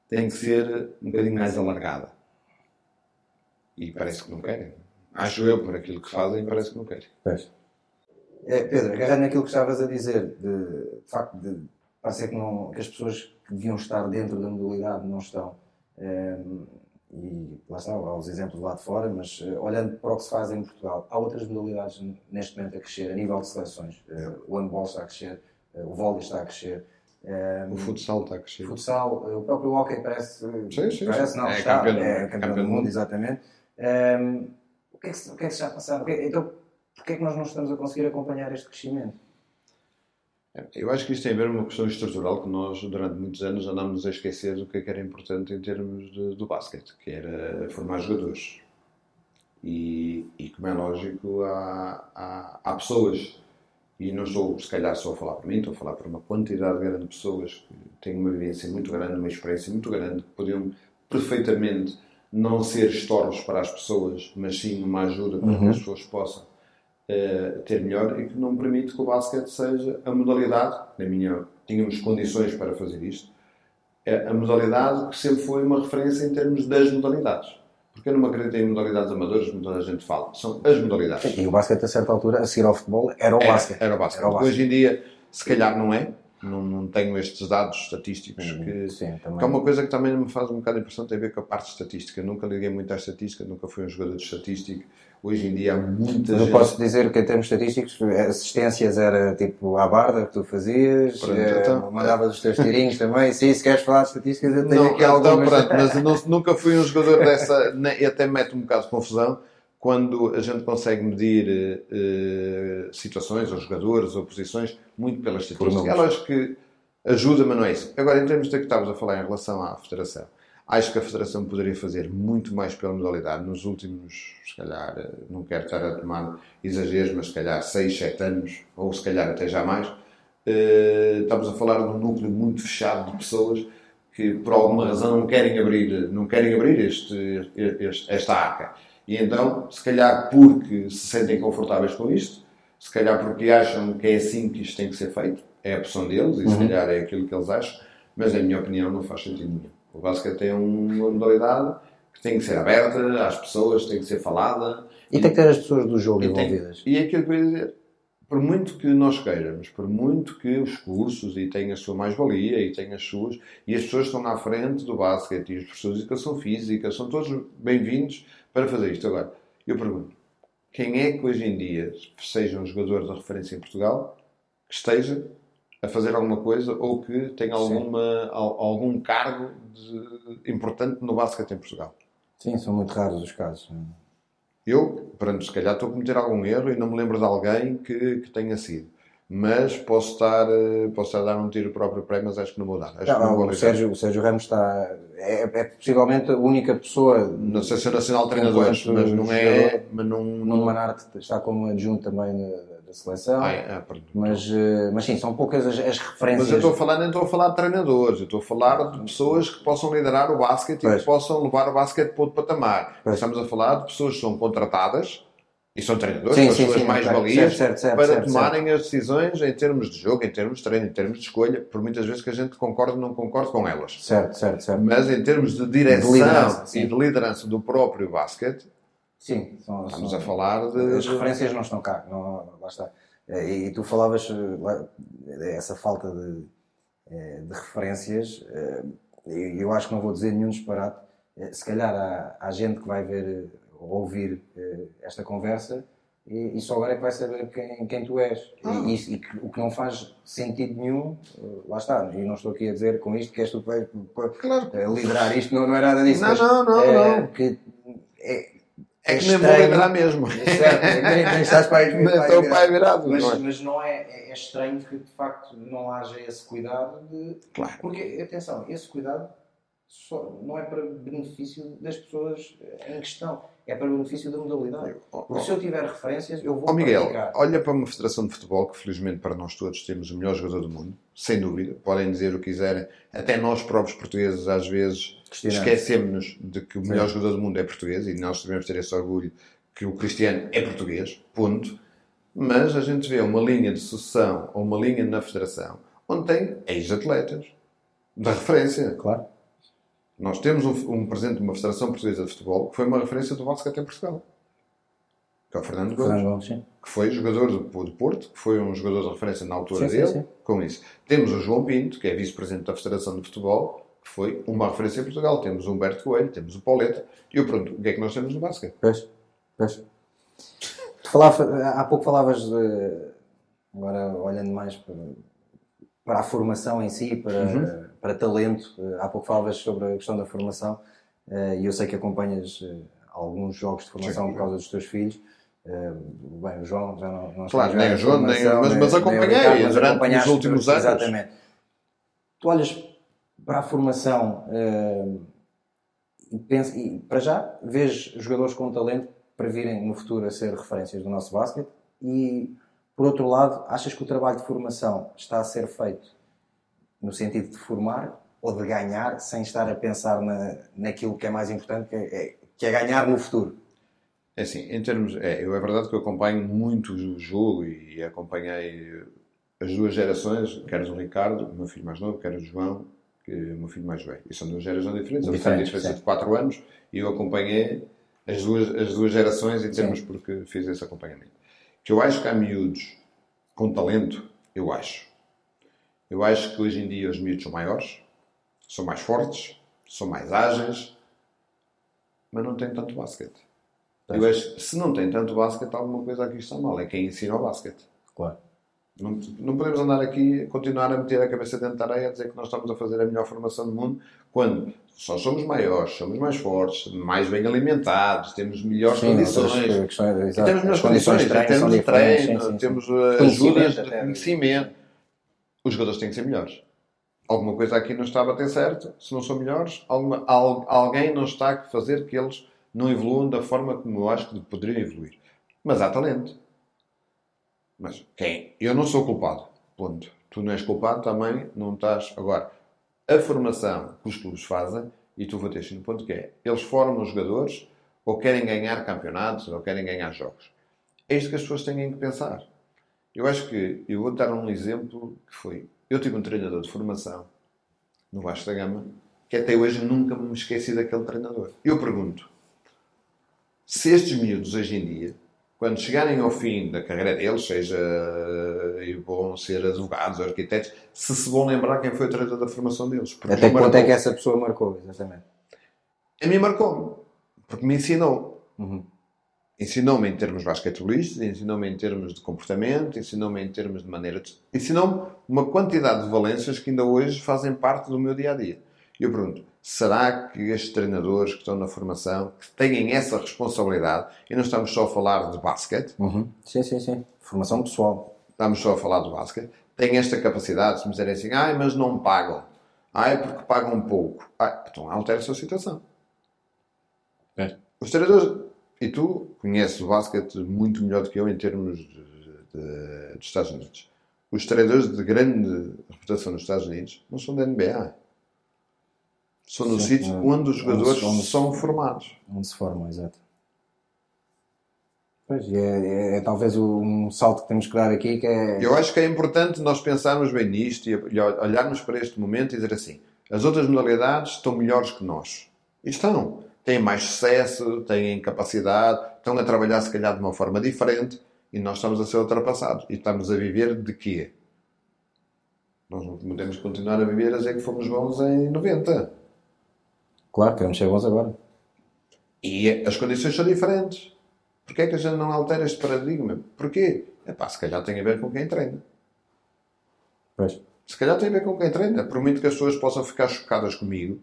tem que ser um bocadinho mais alargada. E parece que não querem. Acho eu, por aquilo que fazem, parece que não querem. Pois. É, Pedro, agarrando naquilo que estavas a dizer, de, de facto, de parecer que, não, que as pessoas que deviam estar dentro da modalidade não estão. Ehm, e lá está, há os exemplos lá de fora, mas eh, olhando para o que se faz em Portugal, há outras modalidades neste momento a crescer, a nível de seleções. Eh, o handball está a crescer, eh, o vôlei está a crescer. ehm, O futsal está a crescer. futsal, o próprio hockey parece, Sim, sim, parece sim. não, É está, campeão do é mundo. campeão do mundo, exatamente. Ehm, o, que é que, o que é que se está a passar? O que é- então, porquê é que nós não estamos a conseguir acompanhar este crescimento? Eu acho que isto tem a ver com uma questão estrutural que nós, durante muitos anos, andámos a esquecer do que é que era importante em termos de- do basquete, que era formar jogadores. E, e como é lógico, há, há, há pessoas, e não estou, se calhar, só a falar por mim, estou a falar por uma quantidade grande de pessoas que têm uma vivência muito grande, uma experiência muito grande, que podiam perfeitamente não ser estorvos para as pessoas, mas sim uma ajuda para que as pessoas possam eh, ter melhor e que não permite que o basquete seja a modalidade, na minha, tínhamos condições para fazer isto, é a modalidade que sempre foi uma referência em termos das modalidades. Porque eu não me acredito em modalidades amadoras, como toda a gente fala. São as modalidades. E o basquete, a certa altura, a seguir ao futebol, era o o basquete. Era o basquete. Hoje em dia, se calhar não é. Não, não tenho estes dados estatísticos que, Sim, que é uma coisa que também me faz um bocado de impressão, tem a ver com a parte estatística. Nunca liguei muito à estatística, nunca fui um jogador de estatística. Hoje em dia há muita Mas eu gente... posso dizer que em termos estatísticos, assistências era tipo à barda que tu fazias, Pronto, eh, então- mandavas os teus tirinhos também. Sim, se queres falar de estatísticas, eu tenho Não, aqui então, algumas. pronto, mas não- nunca fui um jogador dessa, e até me mete um bocado de confusão quando a gente consegue medir eh, situações, ou jogadores, ou posições, muito pela estatística. números. É lógico que ajuda, mas não é isso. Agora, em termos de que estávamos a falar em relação à Federação, acho que a Federação poderia fazer muito mais pela modalidade nos últimos, se calhar, eh, não quero estar a tomar exageros, mas se calhar 6, 7 anos, ou se calhar até já mais. Eh, estamos a falar de um núcleo muito fechado de pessoas que por alguma razão não querem abrir, não querem abrir este, este- esta arca. E então, se calhar porque se sentem confortáveis com isto, se calhar porque acham que é assim que isto tem que ser feito, é a opção deles e se calhar é aquilo que eles acham, mas na minha opinião não faz sentido nenhum. O basquete é uma modalidade que tem que ser aberta às pessoas, tem que ser falada. E tem que ter as pessoas do jogo E tem- envolvidas. E é aquilo que eu ia dizer. Por muito que nós queiramos, por muito que os cursos e têm a sua mais-valia e têm as suas, e as pessoas estão na frente do basquete e os professores de educação física, são todos bem-vindos para fazer isto. Agora, eu pergunto, quem é que hoje em dia seja um jogador de referência em Portugal que esteja a fazer alguma coisa ou que tenha alguma, al- algum cargo de- importante no basquete em Portugal? Sim, são muito raros os casos. Eu, pronto, se calhar estou a cometer algum erro e não me lembro de alguém que, que tenha sido. Mas posso estar, eh, posso estar a dar um tiro próprio pé, mas acho que não vou dar. Acho Não, não vou o. Sérgio, o Sérgio Ramos está. É, é possivelmente a única pessoa. Não sei se é nacional de treinadores, mas não é. Mas não. Nuno Manarte está como adjunto também na- da seleção. Ah, é, perdão. Mas, eh, mas sim, são poucas as, as referências. Mas eu estou a falar, nem estou a falar de treinadores, eu estou a falar de pessoas que possam liderar o basquete e que possam levar o basquete para outro patamar. Pois. Estamos a falar de pessoas que são contratadas e são treinadores, Sim, com as sim, suas mais-valias, certo, certo, certo, para certo, tomarem as decisões em termos de jogo, em termos de treino, em termos de escolha, por muitas vezes que a gente concorda ou não concorda com elas. Certo, certo, certo. Mas em termos de direção De liderança, e de liderança do próprio basquete, Sim, são, estamos são- a falar de. As referências não estão cá, não, lá está. Eh, E, tu falavas eh, lá, essa falta de, eh, de referências, eh, e eu acho que não vou dizer nenhum disparate. Eh, Se calhar há, há gente que vai ver eh, ouvir eh, esta conversa e, e só agora é que vai saber quem, quem tu és. Ah. E, e- e o que não faz sentido nenhum, eh, lá está. E não estou aqui a dizer com isto que és tu que vais Claro. eh, liderar isto, não, não é nada disso. Não, não, não, eh, não. Que é, É que nem vou estranho. liderar mesmo. Certo, nem, nem estás para aí estou para aí virado. mas, não é? mas não é, é, é estranho que de facto não haja esse cuidado de. Claro. Porque, atenção, esse cuidado só, não é para benefício das pessoas em questão, é para benefício da modalidade. Porque se eu tiver referências, eu vou Ó Miguel, praticar. olha para uma federação de futebol que felizmente para nós todos temos o melhor jogador do mundo, sem dúvida, podem dizer o que quiserem, até nós próprios portugueses às vezes Questionamos. esquecemos de que o melhor jogador do mundo é português e nós devemos ter esse orgulho que o Cristiano é português, ponto. Mas a gente vê uma linha de sucessão ou uma linha na federação onde tem ex-atletas da referência. Claro. Nós temos um, um presidente de uma Federação Portuguesa de Futebol que foi uma referência do basquete em Portugal. Que é o Fernando Gomes sim. que foi jogador do, do Porto, que foi um jogador de referência na altura Sim, sim, dele, sim. com isso. Temos o João Pinto, que é vice-presidente da Federação de Futebol, que foi uma referência em Portugal. Temos o Humberto Coelho, temos o Pauleta. E eu pergunto, o que é que nós temos no basquete? Pois, pois. Falava, há pouco falavas de, agora olhando mais para, para a formação em si, para, Uhum. Para talento, eh, há pouco falavas sobre a questão da formação eh, e eu sei que acompanhas eh, alguns jogos de formação Sim. por causa dos teus filhos. Bem, o João já não, não Claro, nem o João, nem- mas- mas acompanhei Ricardo, mas durante os últimos anos. Exatamente. Tu olhas para a formação e, pensa, e para já vês jogadores com talento para virem no futuro a ser referências do nosso basquete e por outro lado achas que o trabalho de formação está a ser feito no sentido de formar ou de ganhar sem estar a pensar na, naquilo que é mais importante que é, que é ganhar no futuro É assim, em termos. É, eu, é verdade que eu acompanho muito o jogo e acompanhei as duas gerações, quer do Ricardo, o meu filho mais novo, quer do João, que é o meu filho mais velho. E são duas gerações diferentes, eles têm Diferentes, diferença sim. de 4 anos e eu acompanhei as duas, as duas gerações em termos porque fiz esse acompanhamento. Que eu acho que há miúdos com talento, eu acho. Eu acho que hoje em dia os miúdos são maiores, são mais fortes, são mais ágeis, mas não têm tanto basquete. Eu acho que se não tem tanto basquete, alguma coisa aqui está mal. É quem ensina o basquete. claro Não, não podemos andar aqui, continuar a meter a cabeça dentro da areia a dizer que nós estamos a fazer a melhor formação do mundo, quando só somos maiores, somos mais fortes, mais bem alimentados, temos melhores condições. outras questões, exato. temos melhores condições condições, de treino são termos de treino, sim, sim, sim. temos Conhecimento ajudas de até. conhecimento. Os jogadores têm que ser melhores. Alguma coisa aqui não está a bater certo. Se não são melhores, alguma, al- alguém não está a fazer que eles não evoluam da forma como eu acho que poderiam evoluir. Mas há talento. Mas quem? Eu não sou culpado. Ponto. Tu não és culpado também, não estás. Agora, a formação que os clubes fazem, e tu vou ter no ponto que é, eles formam os jogadores ou querem ganhar campeonatos ou querem ganhar jogos. É isto que as pessoas têm que pensar. Eu acho que, eu vou dar um exemplo que foi, eu tive um treinador de formação no Vasco da Gama, que até hoje nunca me esqueci daquele treinador. Eu pergunto, se estes miúdos hoje em dia, quando chegarem ao fim da carreira deles, seja e vão ser advogados ou arquitetos, se se vão lembrar quem foi o treinador da formação deles. Porque até marcou. ponto é que essa pessoa marcou exatamente A mim marcou-me, porque me ensinou. Uhum. Ensinou-me em termos basquetebolísticos, ensinou-me em termos de comportamento, ensinou-me em termos de maneira de... Ensinou-me uma quantidade de valências que ainda hoje fazem parte do meu dia-a-dia. E eu pergunto, será que estes treinadores que estão na formação, que têm essa responsabilidade, e não estamos só a falar de basquete, Uhum. sim, sim, sim formação pessoal estamos só a falar do basquete, têm esta capacidade, se me disserem assim, ai, mas não pagam. Ai, porque pagam pouco. Ai, então altera a sua situação. É. Os treinadores, e tu conheces o basquete muito melhor do que eu em termos de, de, dos Estados Unidos. Os treinadores de grande reputação nos Estados Unidos não são da NBA. São no sítio não. onde os jogadores Onde- onde- são formados. Onde se formam, exato. Pois, e é, é- é talvez um salto que temos que dar aqui, que é... Eu acho que é importante nós pensarmos bem nisto e e olharmos para este momento e dizer assim: as outras modalidades estão melhores que nós. E estão. Têm mais sucesso, têm capacidade, estão a trabalhar se calhar de uma forma diferente e nós estamos a ser ultrapassados. E estamos a viver de quê? Nós não podemos continuar a viver a dizer que fomos bons em 90. Claro, queremos ser bons agora. E as condições são diferentes. Porquê é que a gente não altera este paradigma? Porquê? É pá, se calhar tem a ver com quem treina. Pois. Se calhar tem a ver com quem treina. Por muito que as pessoas possam ficar chocadas comigo,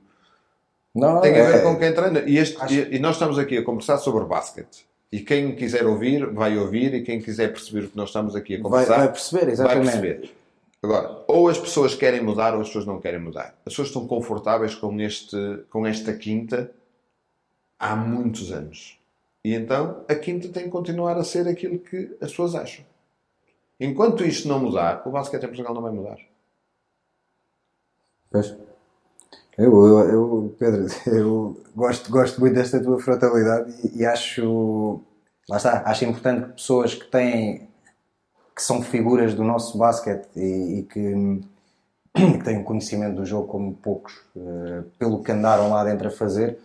Não, tem a ver é- com quem treina. E, este- Acho- e- e nós estamos aqui a conversar sobre basquete. E quem quiser ouvir, vai ouvir. E quem quiser perceber o que nós estamos aqui a vai, conversar, vai perceber, vai exatamente. perceber. Agora, ou as pessoas querem mudar ou as pessoas não querem mudar. As pessoas estão confortáveis com, este, com esta quinta há muitos anos. E então a quinta tem que continuar a ser aquilo que as pessoas acham. Enquanto isto não mudar, o basquete em Portugal não vai mudar. Pois. Eu, eu, eu, Pedro, eu gosto, gosto muito desta tua frontalidade e, e acho, lá está, acho importante que pessoas que têm, que são figuras do nosso basquete e, e que, que têm conhecimento do jogo como poucos, eh, pelo que andaram lá dentro a fazer,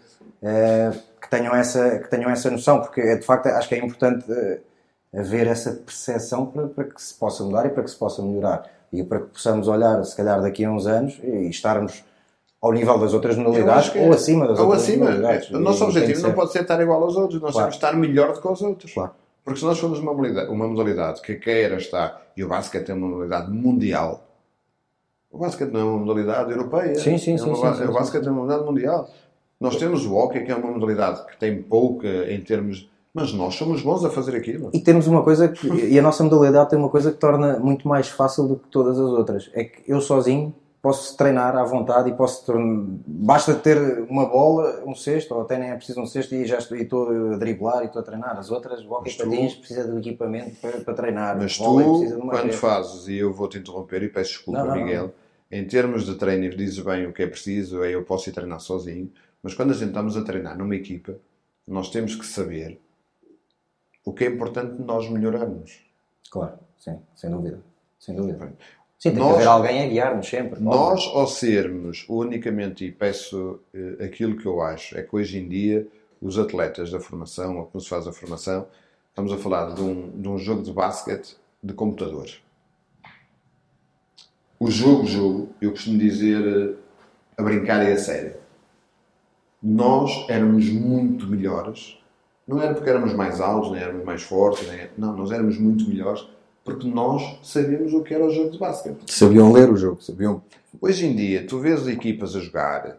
eh, que, tenham essa, que tenham essa noção, porque é, de facto acho que é importante eh, haver essa percepção para, para que se possa mudar e para que se possa melhorar. E para que possamos olhar, se calhar, daqui a uns anos e estarmos ao nível das outras modalidades ou acima das ou outras acima. modalidades. O nosso objetivo não pode ser estar igual aos outros, nós Claro. temos que estar melhor do que os outros. Claro. Porque se nós formos uma modalidade, uma modalidade que queira estar, e o basquete é uma modalidade mundial, o basquete não é uma modalidade europeia. Sim, sim, é sim, uma- sim, sim, O basquete é uma modalidade mundial. Nós temos o hockey, que é uma modalidade que tem pouca em termos. Mas nós somos bons a fazer aquilo. E temos uma coisa que, e a nossa modalidade tem uma coisa que torna muito mais fácil do que todas as outras. É que eu sozinho posso treinar à vontade e posso tornar, basta ter uma bola, um cesto, ou até nem é preciso um cesto e já estou, e estou a driblar e estou a treinar. As outras, o hockey patins precisa de equipamento para, para treinar. Mas tu, quando fazes, e eu vou-te interromper e peço desculpa, Não, não, não. Miguel, em termos de treino, dizes bem o que é preciso, é eu posso ir treinar sozinho, mas quando a gente estamos a treinar numa equipa, nós temos que saber o que é importante nós melhorarmos. Claro, sim, sem dúvida. Sem dúvida. Sim, tem Nós- que haver alguém a guiar-nos sempre. Nós, ao sermos unicamente, e peço eh, aquilo que eu acho, é que hoje em dia os atletas da formação, ou como se faz a formação, estamos a falar de um, de um jogo de basquete de computador. O jogo-jogo, eu costumo dizer eh, a brincar e a sério. Nós éramos muito melhores, não era porque éramos mais altos, nem éramos mais fortes, nem... não, nós éramos muito melhores porque nós sabíamos o que era o jogo de basquete. Sabiam ler o jogo, sabiam. Hoje em dia, tu vês equipas a jogar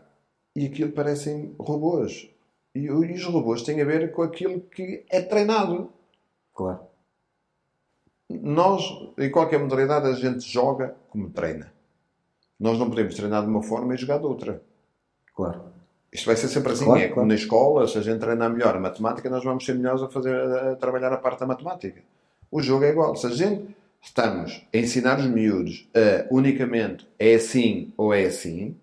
e aquilo parecem robôs. E, e os robôs têm a ver com aquilo que é treinado. Claro. Nós, em qualquer modalidade, a gente joga como treina. Nós não podemos treinar de uma forma e jogar de outra. Claro. Isto vai ser sempre assim. Claro, é como claro. na escola, se a gente treinar melhor a matemática, nós vamos ser melhores a, fazer, a trabalhar a parte da matemática. O jogo é igual. Se a gente estamos a ensinar os miúdos a unicamente é assim ou é assim,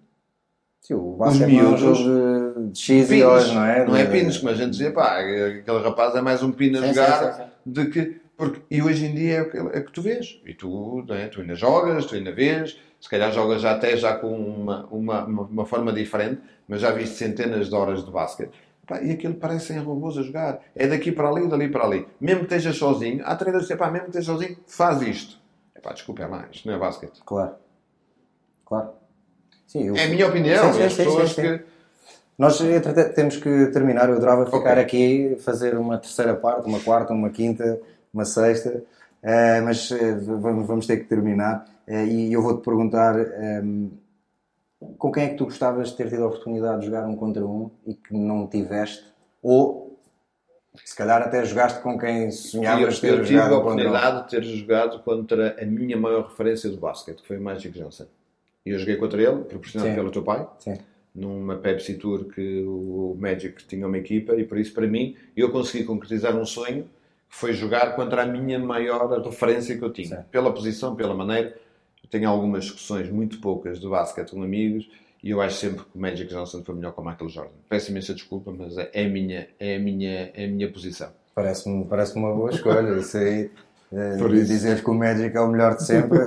Sim, o basquete não é miúdos- de, de X e pinos, horas, não é? Não é pinos, como a gente dizia, pá, aquele rapaz é mais um pino a jogar de que. Porque, e hoje em dia é o que, é que tu vês. E tu, é? tu ainda jogas, tu ainda vês, se calhar jogas já até já com uma, uma, uma, uma forma diferente, mas já viste centenas de horas de basquete. Pá, e aquilo parecem robôs a jogar. É daqui para ali, dali para ali. Mesmo que estejas sozinho, há treinadores que dizem, pá, mesmo que estejas sozinho, faz isto. É pá, desculpa, é isto não é basquete. Claro. Claro. Sim, eu- É a minha opinião. Sim, sim, as pessoas que. Nós, temos que terminar. Eu adorava ficar Ok. aqui, fazer uma terceira parte, uma quarta, uma quinta, uma sexta, eh, mas eh, vamos, vamos ter que terminar. Eh, e eu vou-te perguntar ehm, com quem é que tu gostavas de ter tido a oportunidade de jogar um contra um e que não tiveste? Ou Se calhar até jogaste com quem sonhavas ter tive a jogado contra oportunidade de ter jogado contra a minha maior referência do basquete, que foi o Magic Johnson. E eu joguei contra ele, proporcionado Sim. pelo teu pai, Sim. numa Pepsi Tour que o Magic tinha uma equipa, e por isso, para mim, eu consegui concretizar um sonho, que foi jogar contra a minha maior referência que eu tinha. Pela posição, pela maneira. Eu tenho algumas discussões muito poucas de basquete com amigos, e eu acho sempre que o Magic Johnson foi melhor que o Michael Jordan. Peço imensa desculpa, mas é a minha, é a minha, é a minha posição. Parece-me parece uma boa escolha. Isso aí. eh, Por isso. Dizer que o Magic é o melhor de sempre.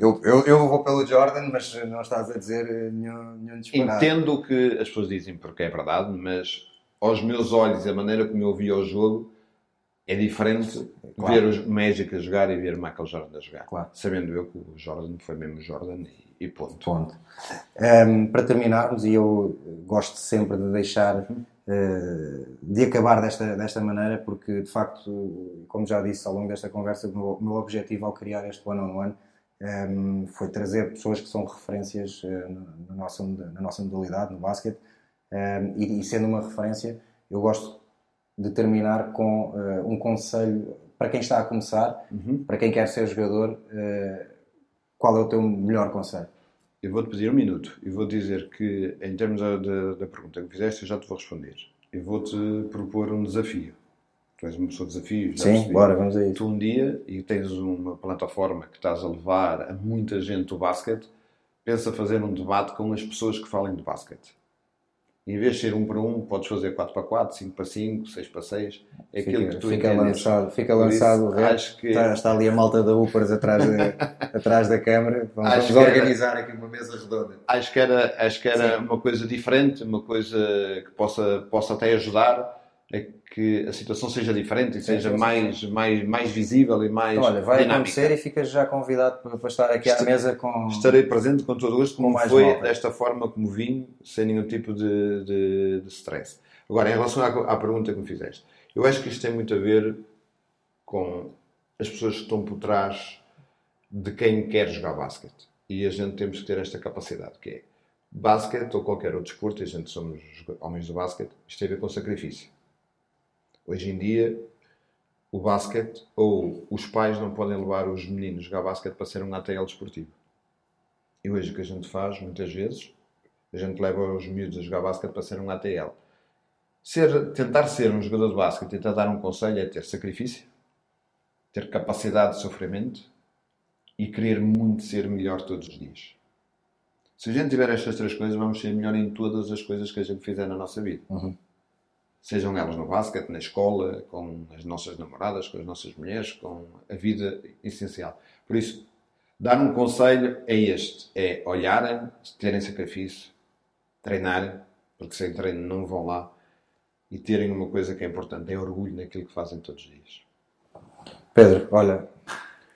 eu, eu, eu vou pelo Jordan, mas não estás a dizer eh, nenhum, nenhum disparate. Entendo o que as pessoas dizem, porque é verdade, mas aos meus olhos, a maneira como eu via o jogo é diferente Claro. ver o Magic a jogar e ver o Michael Jordan a jogar. Claro. Sabendo eu que o Jordan foi mesmo Jordan e, e ponto. Ponto. Ehm, para terminarmos, e eu gosto sempre de deixar eh, de acabar desta, desta maneira, porque de facto, como já disse ao longo desta conversa, o meu, meu objetivo ao criar este one-on-one ehm, foi trazer pessoas que são referências na, na nossa, moda- na nossa modalidade, no basquete, ehm, e, e sendo uma referência, eu gosto de terminar com eh, um conselho para quem está a começar, para quem quer ser jogador, eh, qual é o teu melhor conselho? Eu vou-te pedir um minuto e vou dizer que, em termos da, da, da pergunta que fizeste, eu já te vou responder. Eu vou-te propor um desafio. Tu és uma pessoa de desafios, já Sim, percebi. bora, vamos a isso. tu um dia e tens uma plataforma que estás a levar a muita gente do basquete, pensa fazer um debate com as pessoas que falem de basquete. Em vez de ser um para um, podes fazer 4 para 4, 5 para 5, 6 para 6. É aquilo Fica, que tu fica entendes. lançado, fica lançado isso, acho que- está, está ali a malta da Upers atrás da, atrás da câmara. Vamos, Acho vamos que era- organizar aqui uma mesa redonda. Acho que era, acho que era uma coisa diferente, uma coisa que possa, possa até ajudar a que a situação seja diferente e seja sim, sim. mais, mais, mais visível e mais Olha, vai dinâmica. acontecer e ficas já convidado para, estar aqui à Esta- mesa com. Estarei presente com todo o gosto, como foi desta forma como vim, sem nenhum tipo de, de, de stress. Agora, em relação à, à pergunta que me fizeste, eu acho que isto tem muito a ver com as pessoas que estão por trás de quem quer jogar basquete. E a gente temos que ter esta capacidade, que é basquete ou qualquer outro desporto, e a gente somos homens do basquete, isto tem a ver com sacrifício. Hoje em dia, o basquete ou os pais não podem levar os meninos a jogar basquete para ser um ATL desportivo. E hoje o que a gente faz, muitas vezes, a gente leva os miúdos a jogar basquete para ser um ATL. Ser, tentar ser um jogador de basquete tentar dar um conselho é ter sacrifício, ter capacidade de sofrimento e querer muito ser melhor todos os dias. Se a gente tiver estas três coisas, vamos ser melhor em todas as coisas que a gente fizer na nossa vida. Uhum. Sejam elas no basquete, na escola, com as nossas namoradas, com as nossas mulheres, com a vida essencial. Por isso, dar um conselho é este: é olharem, terem sacrifício, treinarem, porque sem treino não vão lá, e terem uma coisa que é importante: é orgulho naquilo que fazem todos os dias. Pedro, olha,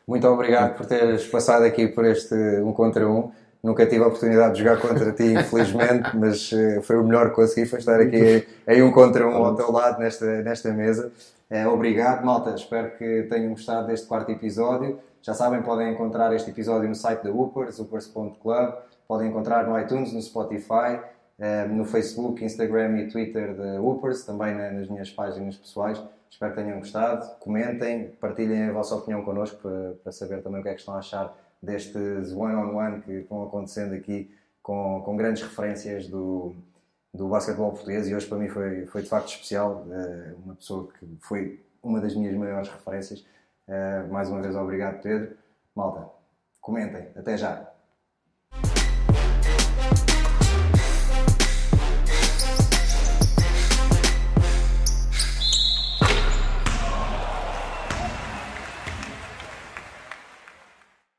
muito obrigado por teres passado aqui por este um contra um. Nunca tive a oportunidade de jogar contra ti, infelizmente, mas eh, foi o melhor que consegui, foi estar aqui em um contra um ao teu lado nesta, nesta mesa. Eh, obrigado, malta. Espero que tenham gostado deste quarto episódio. Já sabem, podem encontrar este episódio no site da Upers, upers.club. Podem encontrar no iTunes, no Spotify, eh, no Facebook, Instagram e Twitter da Upers, também na- nas minhas páginas pessoais. Espero que tenham gostado. Comentem, partilhem a vossa opinião connosco para, para saber também o que é que estão a achar destes one-on-one que vão acontecendo aqui com, com grandes referências do, do basquetebol português e hoje para mim foi, foi de facto especial. eh, uma pessoa que foi uma das minhas maiores referências. Eh, mais uma vez, obrigado, Pedro. Malta, comentem. Até já.